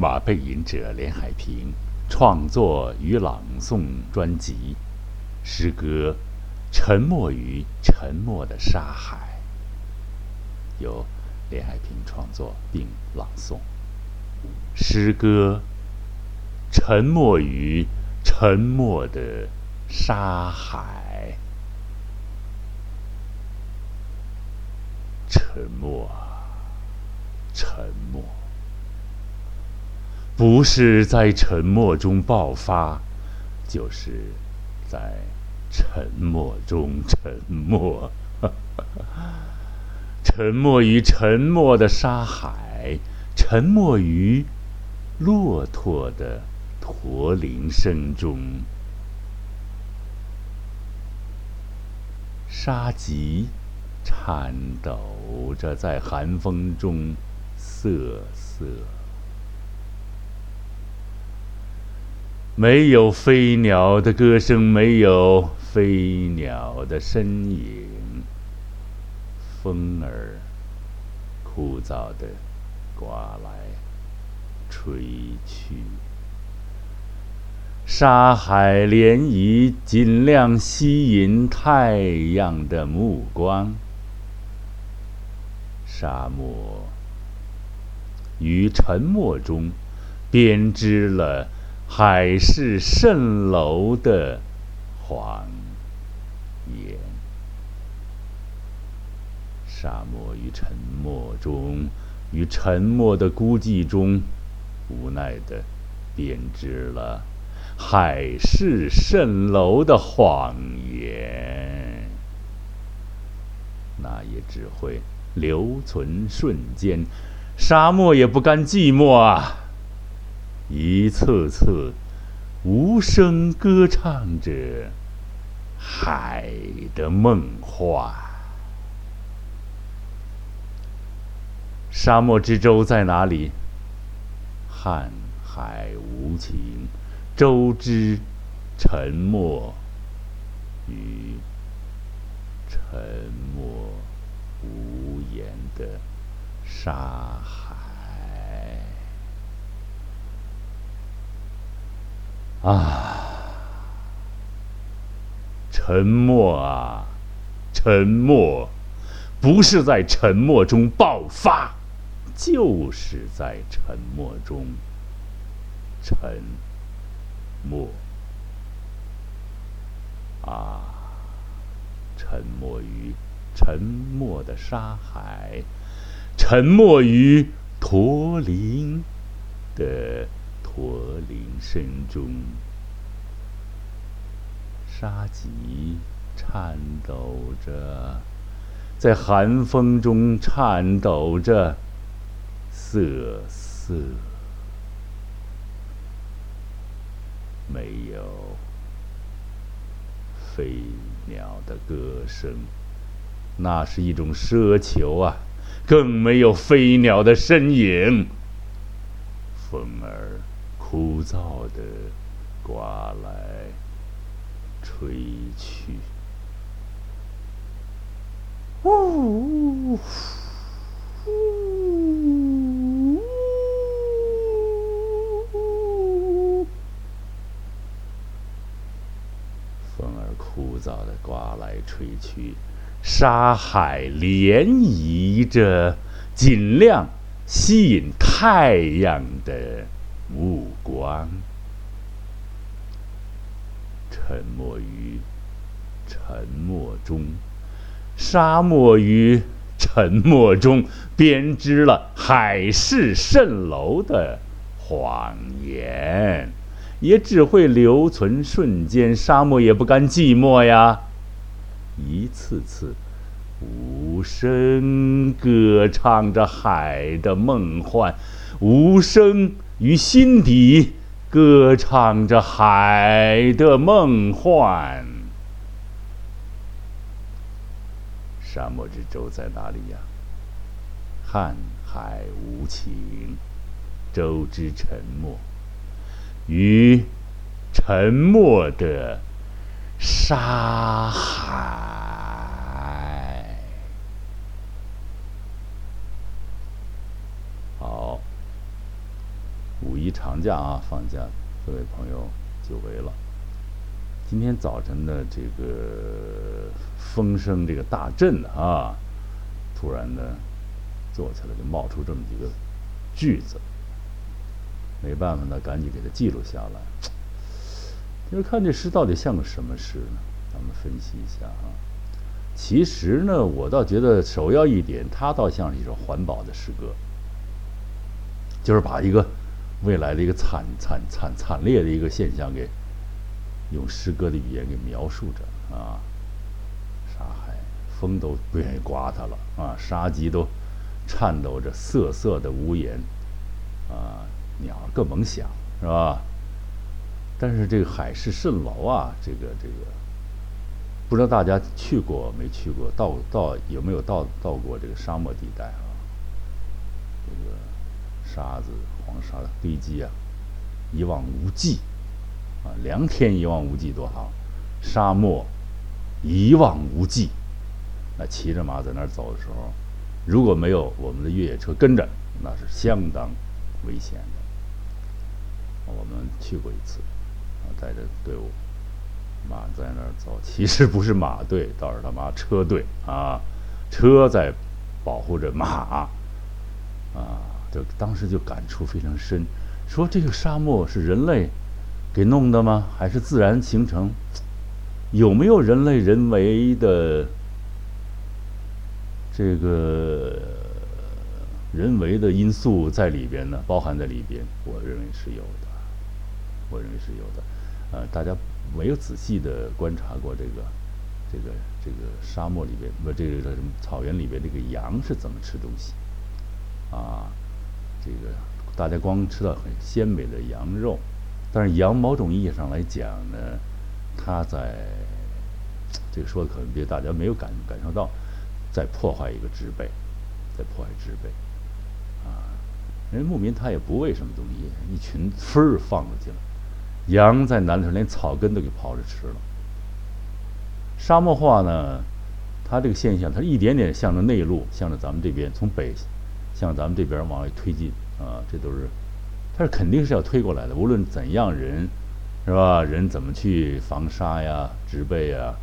马背吟者连海平创作与朗诵专辑，诗歌《沉默于沉默的沙海》，由连海平创作并朗诵。诗歌《沉默于沉默的沙海》，沉默，沉默。不是在沉默中爆发，就是在沉默中沉默。沉默于沉默的沙海，沉默于骆驼的驼铃声中。沙棘颤抖着在寒风中瑟瑟。没有飞鸟的歌声，没有飞鸟的身影。风儿枯燥的刮来，吹去。沙海涟漪尽量吸引太阳的目光。沙漠于沉默中编织了。海市蜃楼的谎言，沙漠与沉默中，与沉默的孤寂中，无奈的编织了海市蜃楼的谎言。那也只会留存瞬间，沙漠也不甘寂寞啊。一次次无声歌唱着海的梦幻。沙漠之舟在哪里？瀚海无情，舟之沉默与沉默无言的沙海。啊！沉默啊，沉默，不是在沉默中爆发，就是在沉默中沉默。啊！沉默于沉默的沙海，沉默于驼铃的。驼铃声中，沙棘颤抖着，在寒风中颤抖着，瑟瑟。没有飞鸟的歌声，那是一种奢求啊！更没有飞鸟的身影，枯燥的刮来，吹去。呜呜呜，风儿枯燥的刮来吹去，沙海涟漪着，尽量吸引太阳的。目光，沉默于沉默中，沙漠于沉默中编织了海市蜃楼的谎言，也只会留存瞬间。沙漠也不甘寂寞呀，一次次无声歌唱着海的梦幻，无声。于心底歌唱着海的梦幻。沙漠之舟在哪里呀？瀚海无情，舟之沉默，于沉默的沙海。长假啊，放假，各位朋友久违了。今天早晨的这个风声这个大震啊，突然呢，坐起来就冒出这么几个句子，没办法呢，赶紧给它记录下来。就是看这诗到底像个什么诗呢？咱们分析一下啊。其实呢，我倒觉得首要一点，它倒像是一首环保的诗歌，就是把一个未来的一个惨惨惨惨烈的一个现象给用诗歌的语言给描述着啊。沙海，风都不愿意刮它了啊，沙棘都颤抖着瑟瑟的无言啊，鸟更甭想是吧？但是这个海市蜃楼啊，这个这个。不知道大家去过没去过，到到有没有到到过这个沙漠地带啊？沙子、黄沙的堆积啊，一望无际啊，良田一望无际多好，沙漠一望无际。那骑着马在那儿走的时候，如果没有我们的越野车跟着，那是相当危险的。我们去过一次，啊，带着队伍。马在那儿走，其实不是马队，倒是他妈车队啊！车在保护着马啊！就当时就感触非常深，说这个沙漠是人类给弄的吗？还是自然形成？有没有人类人为的这个人为的因素在里边呢？包含在里边？我认为是有的，我认为是有的。呃，大家。没有仔细的观察过这个，这个这个沙漠里边不，这个什么草原里边这个羊是怎么吃东西？啊，这个大家光吃到很鲜美的羊肉，但是羊某种意义上来讲呢，它在这个说的可能别大家没有感感受到，在破坏一个植被，在破坏植被，啊，人牧民他也不喂什么东西，一群分儿放出去了。羊在南头连草根都给刨着吃了。沙漠化呢，它这个现象，它一点点向着内陆，向着咱们这边从北向咱们这边往外推进啊，这都是，它是肯定是要推过来的。无论怎样人，是吧？人怎么去防沙呀、植被呀？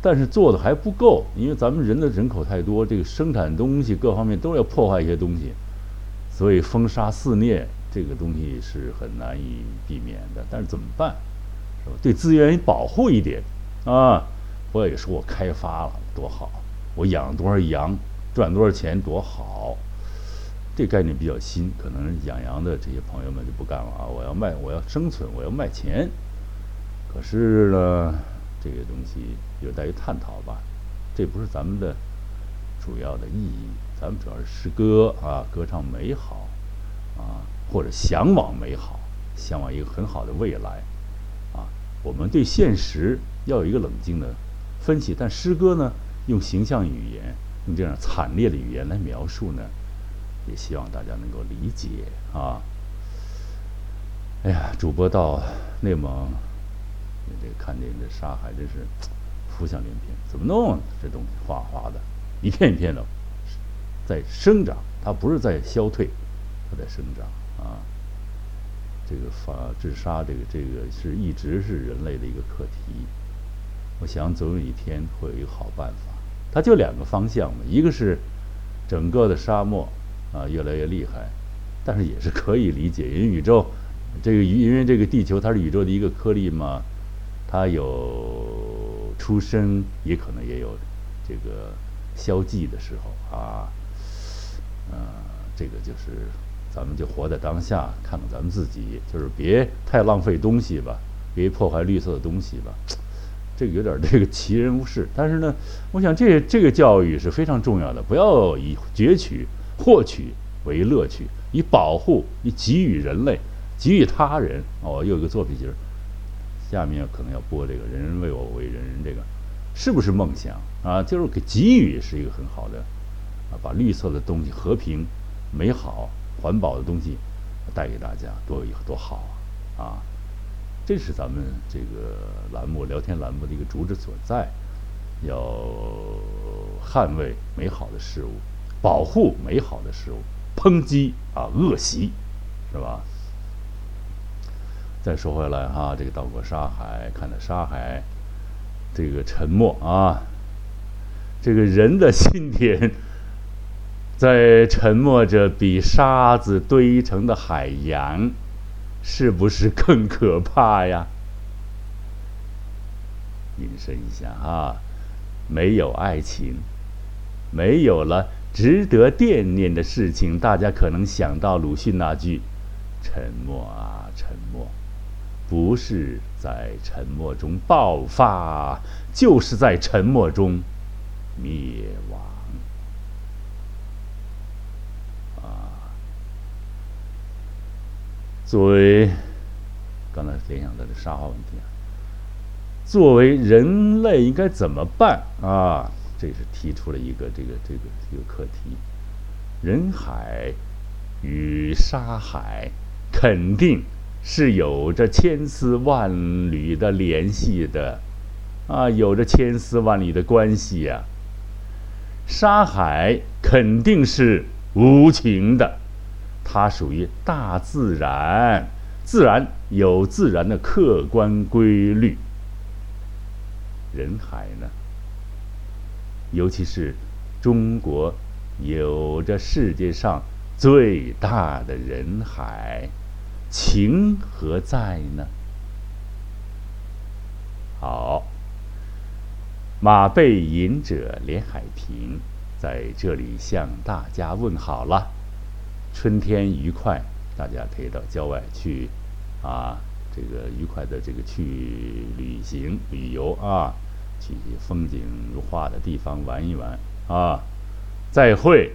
但是做的还不够，因为咱们人的人口太多，这个生产东西各方面都要破坏一些东西，所以风沙肆虐。这个东西是很难以避免的，但是怎么办？是吧？对资源保护一点啊！我也说我开发了多好，我养多少羊，赚多少钱多好。这概念比较新，可能养羊的这些朋友们就不干了啊！我要卖，我要生存，我要卖钱。可是呢，这个东西有待于探讨吧。这不是咱们的主要的意义，咱们主要是诗歌啊，歌唱美好啊。或者向往美好，向往一个很好的未来，啊，我们对现实要有一个冷静的分析。但诗歌呢，用形象语言，用这样惨烈的语言来描述呢，也希望大家能够理解啊。哎呀，主播到内蒙，这看见这沙海真是浮想联翩，怎么弄？这东西哗哗的，一片一片的在生长，它不是在消退，它在生长。啊，这个法治沙，这个这个是一直是人类的一个课题。我想总有一天会有一个好办法。它就两个方向嘛，一个是整个的沙漠啊越来越厉害，但是也是可以理解，因为宇宙这个因为这个地球它是宇宙的一个颗粒嘛，它有出生，也可能也有这个消寂的时候啊。嗯，这个就是。咱们就活在当下，看看咱们自己，就是别太浪费东西吧，别破坏绿色的东西吧。这个有点这个奇人无事，但是呢，我想这这个教育是非常重要的，不要以攫取、获取为乐趣，以保护、以给予人类、给予他人。哦，又有一个作品，就是下面可能要播这个“人人为我为人人”，这个是不是梦想啊？就是给给予是一个很好的啊，把绿色的东西、和平、美好。环保的东西带给大家多有多好啊！啊，这是咱们这个栏目聊天栏目的一个主旨所在，要捍卫美好的事物，保护美好的事物，抨击啊恶习，是吧？再说回来哈，这个到过沙海，看到沙海，这个沉默啊，这个人的心田在沉默着，比沙子堆成的海洋，是不是更可怕呀？引申一下啊，没有爱情，没有了值得惦念的事情，大家可能想到鲁迅那句：“沉默啊，沉默。”不是在沉默中爆发，就是在沉默中灭亡。啊，作为刚才联想到的沙化问题啊，作为人类应该怎么办啊？这是提出了一个这个这个一个课题。人海与沙海肯定。是有着千丝万缕的联系的，啊，有着千丝万缕的关系呀。沙海肯定是无情的，它属于大自然，自然有自然的客观规律。人海呢，尤其是中国，有着世界上最大的人海。情何在呢？好，马背吟者连海平在这里向大家问好了。春天愉快，大家可以到郊外去，啊，这个愉快的这个去旅行旅游啊，去风景如画的地方玩一玩啊。再会。